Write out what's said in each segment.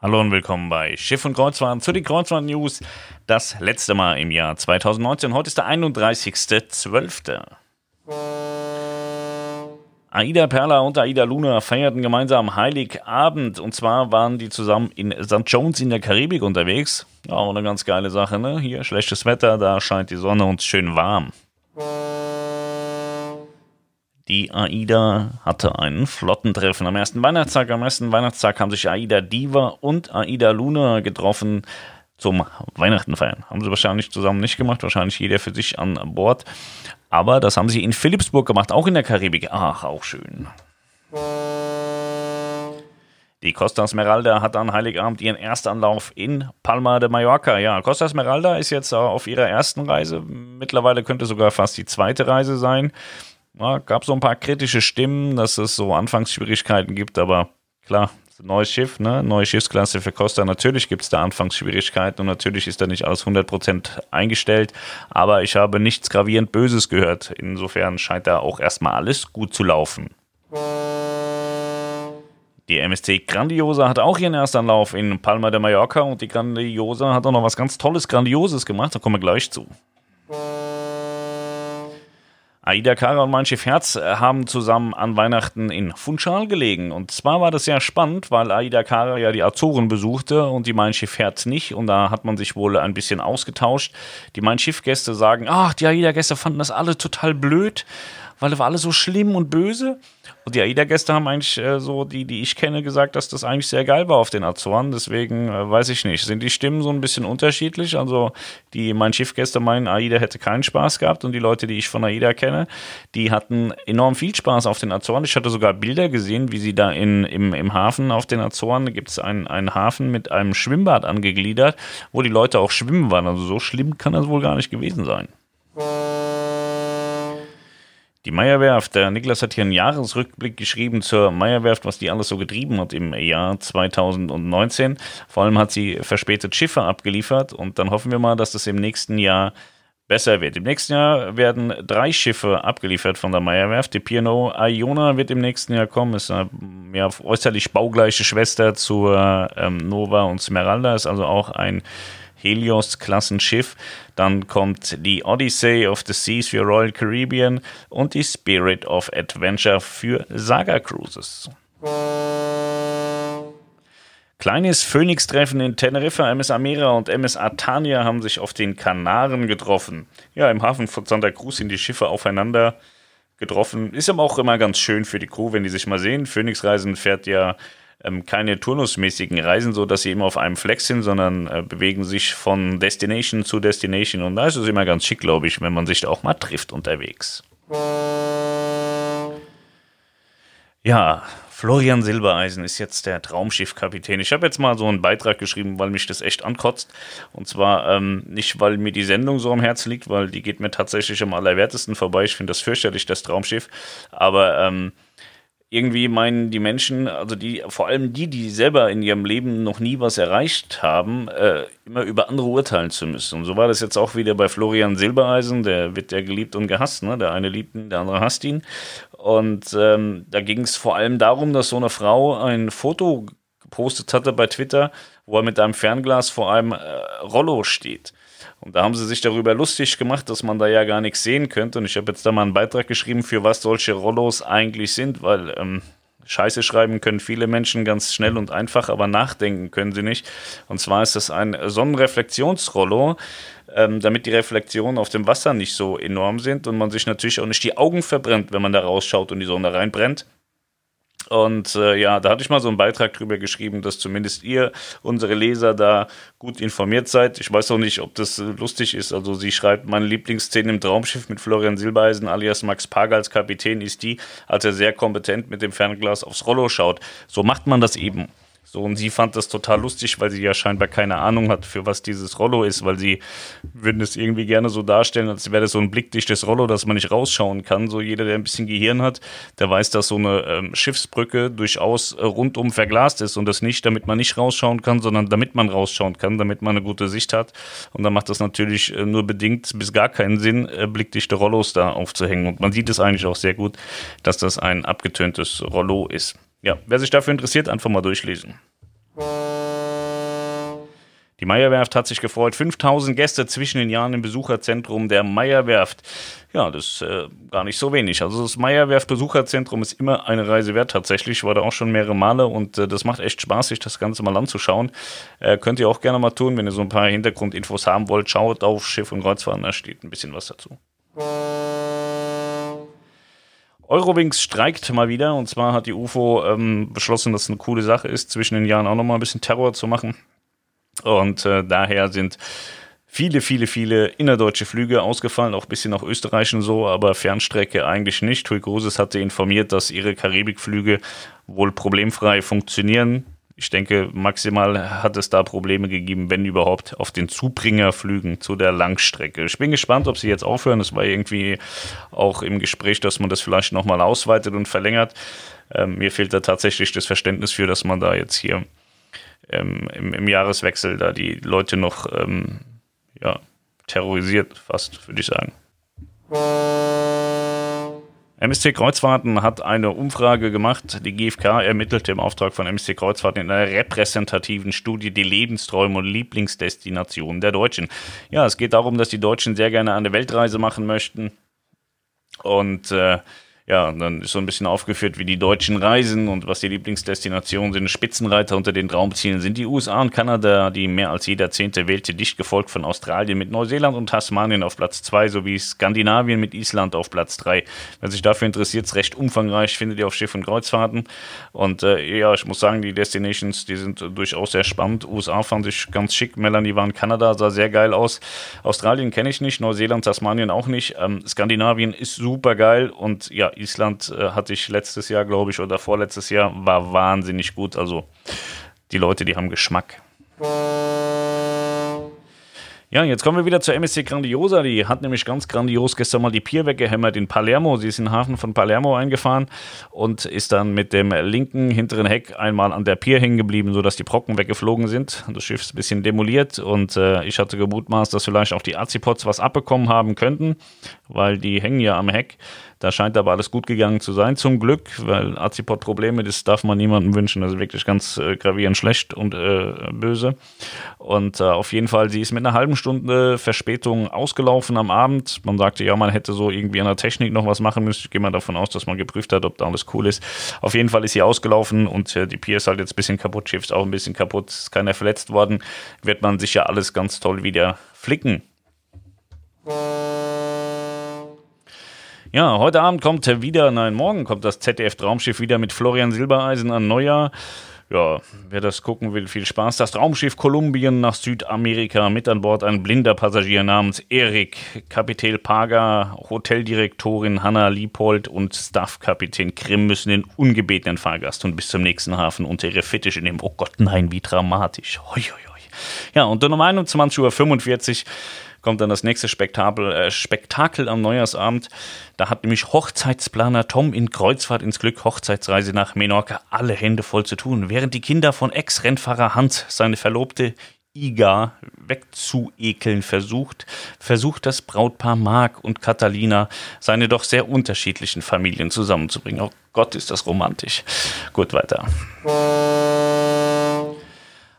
Hallo und willkommen bei Schiff und Kreuzfahrt zu den Kreuzfahrt-News. Das letzte Mal im Jahr 2019. Heute ist der 31.12. Aida Perla und Aida Luna feierten gemeinsam Heiligabend. Und zwar waren die zusammen in St. Jones in der Karibik unterwegs. Auch eine ganz geile Sache, ne? Hier schlechtes Wetter, da scheint die Sonne und schön warm. Die AIDA hatte einen Flottentreffen am ersten Weihnachtstag. Am ersten Weihnachtstag haben sich AIDA Diva und AIDA Luna getroffen zum Weihnachten feiern. Haben sie wahrscheinlich zusammen nicht gemacht, wahrscheinlich jeder für sich an Bord. Aber das haben sie in Philipsburg gemacht, auch in der Karibik. Ach, auch schön. Die Costa Esmeralda hat an Heiligabend ihren Erstanlauf in Palma de Mallorca. Ja, Costa Esmeralda ist jetzt auf ihrer ersten Reise. Mittlerweile könnte sogar fast die zweite Reise sein. Ja, gab so ein paar kritische Stimmen, dass es so Anfangsschwierigkeiten gibt, aber klar, neues Schiff, ne? neue Schiffsklasse für Costa. Natürlich gibt es da Anfangsschwierigkeiten und natürlich ist da nicht alles 100% eingestellt, aber ich habe nichts gravierend Böses gehört. Insofern scheint da auch erstmal alles gut zu laufen. Die MSC Grandiosa hat auch ihren Erstanlauf in Palma de Mallorca und die Grandiosa hat auch noch was ganz Tolles, Grandioses gemacht, da kommen wir gleich zu. Aida Kara und mein Schiff Herz äh, haben zusammen an Weihnachten in Funchal gelegen. Und zwar war das sehr spannend, weil Aida Kara ja die Azoren besuchte und die Mein Schiff Herz nicht. Und da hat man sich wohl ein bisschen ausgetauscht. Die Mein Schiff Gäste sagen, ach, die Aida Gäste fanden das alle total blöd weil er war alle so schlimm und böse. Und die AIDA-Gäste haben eigentlich äh, so, die, die ich kenne, gesagt, dass das eigentlich sehr geil war auf den Azoren. Deswegen äh, weiß ich nicht. Sind die Stimmen so ein bisschen unterschiedlich? Also, die mein Schiffgäste meinen, AIDA hätte keinen Spaß gehabt und die Leute, die ich von AIDA kenne, die hatten enorm viel Spaß auf den Azoren. Ich hatte sogar Bilder gesehen, wie sie da in, im, im Hafen auf den Azoren, gibt es einen, einen Hafen mit einem Schwimmbad angegliedert, wo die Leute auch schwimmen waren. Also, so schlimm kann das wohl gar nicht gewesen sein. Die Meierwerft, der Niklas hat hier einen Jahresrückblick geschrieben zur Meierwerft, was die alles so getrieben hat im Jahr 2019. Vor allem hat sie verspätet Schiffe abgeliefert und dann hoffen wir mal, dass das im nächsten Jahr besser wird. Im nächsten Jahr werden drei Schiffe abgeliefert von der Meierwerft. Die P&O Iona wird im nächsten Jahr kommen, ist eine ja, äußerlich baugleiche Schwester zur ähm, Nova und Smeralda, ist also auch ein Helios-Klassenschiff. Dann kommt die Odyssey of the Seas für Royal Caribbean und die Spirit of Adventure für Saga Cruises. Kleines Phoenix-Treffen in Teneriffa, MS Amera und MS Atania haben sich auf den Kanaren getroffen. Ja, im Hafen von Santa Cruz sind die Schiffe aufeinander getroffen. Ist aber auch immer ganz schön für die Crew, wenn die sich mal sehen. Phoenix-Reisen fährt ja ähm, keine turnusmäßigen Reisen, so dass sie immer auf einem Flex sind, sondern äh, bewegen sich von Destination zu Destination. Und da ist es immer ganz schick, glaube ich, wenn man sich da auch mal trifft unterwegs. Ja, Florian Silbereisen ist jetzt der Traumschiffkapitän. Ich habe jetzt mal so einen Beitrag geschrieben, weil mich das echt ankotzt. Und zwar ähm, nicht, weil mir die Sendung so am Herzen liegt, weil die geht mir tatsächlich am allerwertesten vorbei. Ich finde das fürchterlich, das Traumschiff. Aber ähm, irgendwie meinen die Menschen, also die, vor allem die, die selber in ihrem Leben noch nie was erreicht haben, äh, immer über andere urteilen zu müssen. Und so war das jetzt auch wieder bei Florian Silbereisen, der wird ja geliebt und gehasst, ne? Der eine liebt ihn, der andere hasst ihn. Und ähm, da ging es vor allem darum, dass so eine Frau ein Foto gepostet hatte bei Twitter, wo er mit einem Fernglas vor einem äh, Rollo steht. Und da haben sie sich darüber lustig gemacht, dass man da ja gar nichts sehen könnte. Und ich habe jetzt da mal einen Beitrag geschrieben, für was solche Rollos eigentlich sind, weil ähm, Scheiße schreiben können viele Menschen ganz schnell und einfach, aber nachdenken können sie nicht. Und zwar ist das ein Sonnenreflexionsrollo, ähm, damit die Reflexionen auf dem Wasser nicht so enorm sind und man sich natürlich auch nicht die Augen verbrennt, wenn man da rausschaut und die Sonne reinbrennt. Und äh, ja, da hatte ich mal so einen Beitrag drüber geschrieben, dass zumindest ihr, unsere Leser, da gut informiert seid. Ich weiß auch nicht, ob das äh, lustig ist. Also sie schreibt, meine Lieblingsszene im Traumschiff mit Florian Silbereisen alias Max Park als Kapitän ist die, als er sehr kompetent mit dem Fernglas aufs Rollo schaut. So macht man das eben. So, und sie fand das total lustig, weil sie ja scheinbar keine Ahnung hat, für was dieses Rollo ist, weil sie würden es irgendwie gerne so darstellen, als wäre das so ein blickdichtes Rollo, dass man nicht rausschauen kann. So jeder, der ein bisschen Gehirn hat, der weiß, dass so eine ähm, Schiffsbrücke durchaus äh, rundum verglast ist und das nicht, damit man nicht rausschauen kann, sondern damit man rausschauen kann, damit man eine gute Sicht hat. Und dann macht das natürlich äh, nur bedingt bis gar keinen Sinn, äh, blickdichte Rollos da aufzuhängen. Und man sieht es eigentlich auch sehr gut, dass das ein abgetöntes Rollo ist. Ja, wer sich dafür interessiert, einfach mal durchlesen. Die Meierwerft hat sich gefreut. 5000 Gäste zwischen den Jahren im Besucherzentrum der Meierwerft. Ja, das ist äh, gar nicht so wenig. Also das Meierwerft Besucherzentrum ist immer eine Reise wert tatsächlich. Ich war da auch schon mehrere Male und äh, das macht echt Spaß, sich das Ganze mal anzuschauen. Äh, könnt ihr auch gerne mal tun, wenn ihr so ein paar Hintergrundinfos haben wollt. Schaut auf Schiff und Kreuzfahrten, da steht ein bisschen was dazu. Eurowings streikt mal wieder und zwar hat die UFO ähm, beschlossen, dass es eine coole Sache ist, zwischen den Jahren auch nochmal ein bisschen Terror zu machen. Und äh, daher sind viele, viele, viele innerdeutsche Flüge ausgefallen, auch ein bisschen nach Österreich und so, aber Fernstrecke eigentlich nicht. Tui Cruises hatte informiert, dass ihre Karibikflüge wohl problemfrei funktionieren. Ich denke, maximal hat es da Probleme gegeben, wenn überhaupt, auf den Zubringerflügen zu der Langstrecke. Ich bin gespannt, ob sie jetzt aufhören. Es war irgendwie auch im Gespräch, dass man das vielleicht nochmal ausweitet und verlängert. Ähm, mir fehlt da tatsächlich das Verständnis für, dass man da jetzt hier ähm, im, im, Jahreswechsel da die Leute noch ähm, ja, terrorisiert, fast, würde ich sagen. MSC Kreuzfahrten hat eine Umfrage gemacht. Die GfK ermittelte im Auftrag von MSC Kreuzfahrten in einer repräsentativen Studie die Lebensträume und Lieblingsdestinationen der Deutschen. Ja, es geht darum, dass die Deutschen sehr gerne eine Weltreise machen möchten. Und äh, ja, dann ist so ein bisschen aufgeführt, wie die Deutschen reisen und was die Lieblingsdestinationen sind. Spitzenreiter unter den Traumzielen sind die USA und Kanada, die mehr als jeder Zehnte wählte, dicht gefolgt von Australien mit Neuseeland und Tasmanien auf Platz 2 sowie Skandinavien mit Island auf Platz 3. Wer sich dafür interessiert, ist recht umfangreich, findet ihr auf Schiff und Kreuzfahrten. Und äh, ja, ich muss sagen, die Destinations, die sind durchaus sehr spannend. USA fand ich ganz schick, Melanie war in Kanada, sah sehr geil aus. Australien kenne ich nicht, Neuseeland, Tasmanien auch nicht. Ähm, Skandinavien ist super geil und ja, Island äh, hatte ich letztes Jahr, glaube ich, oder vorletztes Jahr, war wahnsinnig gut. Also die Leute, die haben Geschmack. Ja, jetzt kommen wir wieder zur MSC Grandiosa. Die hat nämlich ganz grandios gestern mal die Pier weggehämmert in Palermo. Sie ist in den Hafen von Palermo eingefahren und ist dann mit dem linken hinteren Heck einmal an der Pier hängen geblieben, sodass die Brocken weggeflogen sind. Das Schiff ist ein bisschen demoliert und äh, ich hatte gemutmaßt, dass vielleicht auch die Azipods was abbekommen haben könnten, weil die hängen ja am Heck. Da scheint aber alles gut gegangen zu sein, zum Glück, weil Azipod-Probleme, das darf man niemandem wünschen. Das ist wirklich ganz äh, gravierend schlecht und äh, böse. Und äh, auf jeden Fall, sie ist mit einer halben Stunde Verspätung ausgelaufen am Abend. Man sagte, ja, man hätte so irgendwie an der Technik noch was machen müssen. Ich gehe mal davon aus, dass man geprüft hat, ob da alles cool ist. Auf jeden Fall ist sie ausgelaufen und äh, die Pier ist halt jetzt ein bisschen kaputt, Schiff ist auch ein bisschen kaputt, ist keiner verletzt worden. Wird man sicher alles ganz toll wieder flicken. Ja, heute Abend kommt wieder, nein, morgen kommt das ZDF Traumschiff wieder mit Florian Silbereisen an Neujahr. Ja, wer das gucken will, viel Spaß. Das Traumschiff Kolumbien nach Südamerika mit an Bord ein blinder Passagier namens Erik, Kapitän Paga, Hoteldirektorin Hanna Liepold und Staffkapitän Krim müssen den ungebetenen Fahrgast und bis zum nächsten Hafen unter ihre Fittiche nehmen. Oh Gott, nein, wie dramatisch. Hoi, hoi, hoi. Ja, und um 21.45 Uhr kommt dann das nächste Spektakel, äh, Spektakel am Neujahrsabend. Da hat nämlich Hochzeitsplaner Tom in Kreuzfahrt ins Glück, Hochzeitsreise nach Menorca, alle Hände voll zu tun, während die Kinder von Ex-Rennfahrer Hans, seine Verlobte Iga wegzuekeln versucht, versucht das Brautpaar Marc und Catalina, seine doch sehr unterschiedlichen Familien zusammenzubringen. Oh Gott, ist das romantisch. Gut, weiter.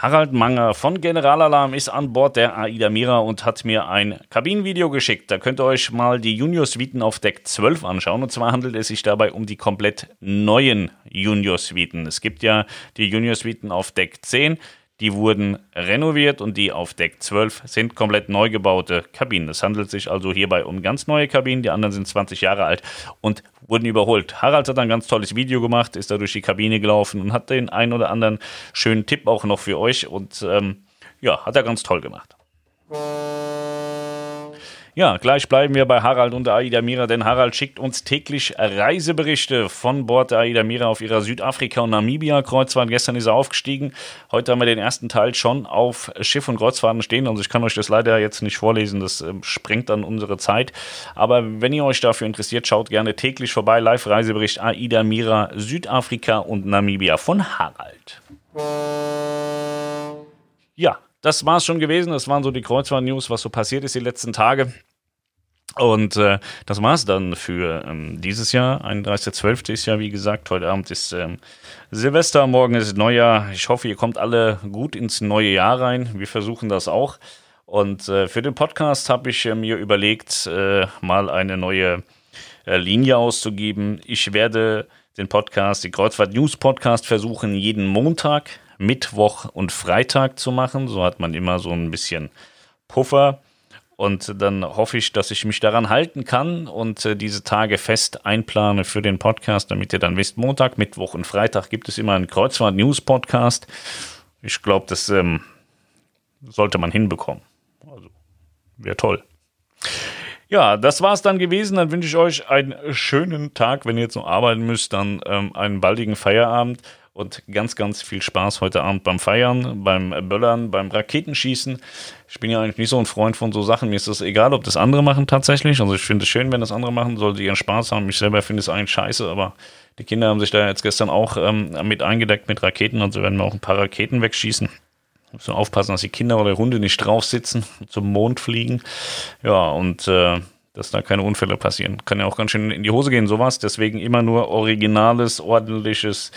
Harald Manger von Generalalarm ist an Bord der Aida Mira und hat mir ein Kabinenvideo geschickt. Da könnt ihr euch mal die Junior Suiten auf Deck 12 anschauen. Und zwar handelt es sich dabei um die komplett neuen Junior Suiten. Es gibt ja die Junior Suiten auf Deck 10 die wurden renoviert und die auf Deck 12 sind komplett neu gebaute Kabinen. Es handelt sich also hierbei um ganz neue Kabinen, die anderen sind 20 Jahre alt und wurden überholt. Harald hat ein ganz tolles Video gemacht, ist da durch die Kabine gelaufen und hat den einen oder anderen schönen Tipp auch noch für euch und ähm, ja, hat er ganz toll gemacht. Ja, gleich bleiben wir bei Harald und Aida Mira, denn Harald schickt uns täglich Reiseberichte von Bord der Aida Mira auf ihrer Südafrika- und Namibia-Kreuzfahrt. Gestern ist er aufgestiegen. Heute haben wir den ersten Teil schon auf Schiff und Kreuzfahrten stehen. Also ich kann euch das leider jetzt nicht vorlesen, das äh, sprengt dann unsere Zeit. Aber wenn ihr euch dafür interessiert, schaut gerne täglich vorbei. Live-Reisebericht Aida Mira, Südafrika und Namibia von Harald. Ja, das war es schon gewesen. Das waren so die Kreuzfahrt-News, was so passiert ist die letzten Tage. Und äh, das war's dann für ähm, dieses Jahr. 31.12. ist ja, wie gesagt, heute Abend ist ähm, Silvester, morgen ist Neujahr. Ich hoffe, ihr kommt alle gut ins neue Jahr rein. Wir versuchen das auch. Und äh, für den Podcast habe ich äh, mir überlegt, äh, mal eine neue äh, Linie auszugeben. Ich werde den Podcast, die Kreuzfahrt News Podcast, versuchen, jeden Montag, Mittwoch und Freitag zu machen. So hat man immer so ein bisschen Puffer. Und dann hoffe ich, dass ich mich daran halten kann und äh, diese Tage fest einplane für den Podcast, damit ihr dann wisst, Montag, Mittwoch und Freitag gibt es immer einen Kreuzfahrt News Podcast. Ich glaube, das ähm, sollte man hinbekommen. Also wäre toll. Ja, das war es dann gewesen. Dann wünsche ich euch einen schönen Tag. Wenn ihr jetzt noch arbeiten müsst, dann ähm, einen baldigen Feierabend und ganz, ganz viel Spaß heute Abend beim Feiern, beim Böllern, beim Raketenschießen. Ich bin ja eigentlich nicht so ein Freund von so Sachen. Mir ist es egal, ob das andere machen tatsächlich. Also ich finde es schön, wenn das andere machen, sollte ihren Spaß haben. Ich selber finde es eigentlich scheiße, aber die Kinder haben sich da jetzt gestern auch ähm, mit eingedeckt mit Raketen und so werden wir auch ein paar Raketen wegschießen. So aufpassen, dass die Kinder oder Hunde nicht drauf sitzen, zum Mond fliegen. Ja, und äh, dass da keine Unfälle passieren. Kann ja auch ganz schön in die Hose gehen, sowas. Deswegen immer nur originales, ordentliches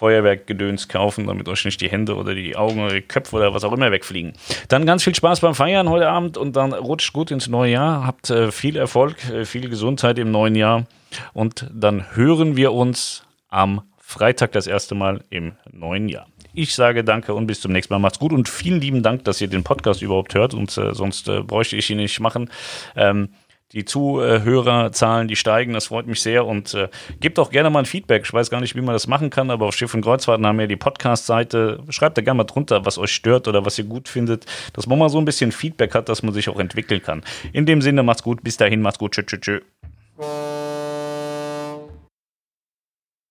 Feuerwerkgedöns kaufen, damit euch nicht die Hände oder die Augen oder die Köpfe oder was auch immer wegfliegen. Dann ganz viel Spaß beim Feiern heute Abend und dann rutscht gut ins neue Jahr. Habt äh, viel Erfolg, äh, viel Gesundheit im neuen Jahr und dann hören wir uns am Freitag das erste Mal im neuen Jahr. Ich sage danke und bis zum nächsten Mal. Macht's gut und vielen lieben Dank, dass ihr den Podcast überhaupt hört und äh, sonst äh, bräuchte ich ihn nicht machen. Ähm, die Zuhörerzahlen, die steigen, das freut mich sehr und äh, gebt auch gerne mal ein Feedback. Ich weiß gar nicht, wie man das machen kann, aber auf Schiff und Kreuzfahrten haben wir die Podcast-Seite. Schreibt da gerne mal drunter, was euch stört oder was ihr gut findet, dass man mal so ein bisschen Feedback hat, dass man sich auch entwickeln kann. In dem Sinne, macht's gut, bis dahin, macht's gut, tschüss, tschüss, tschüss.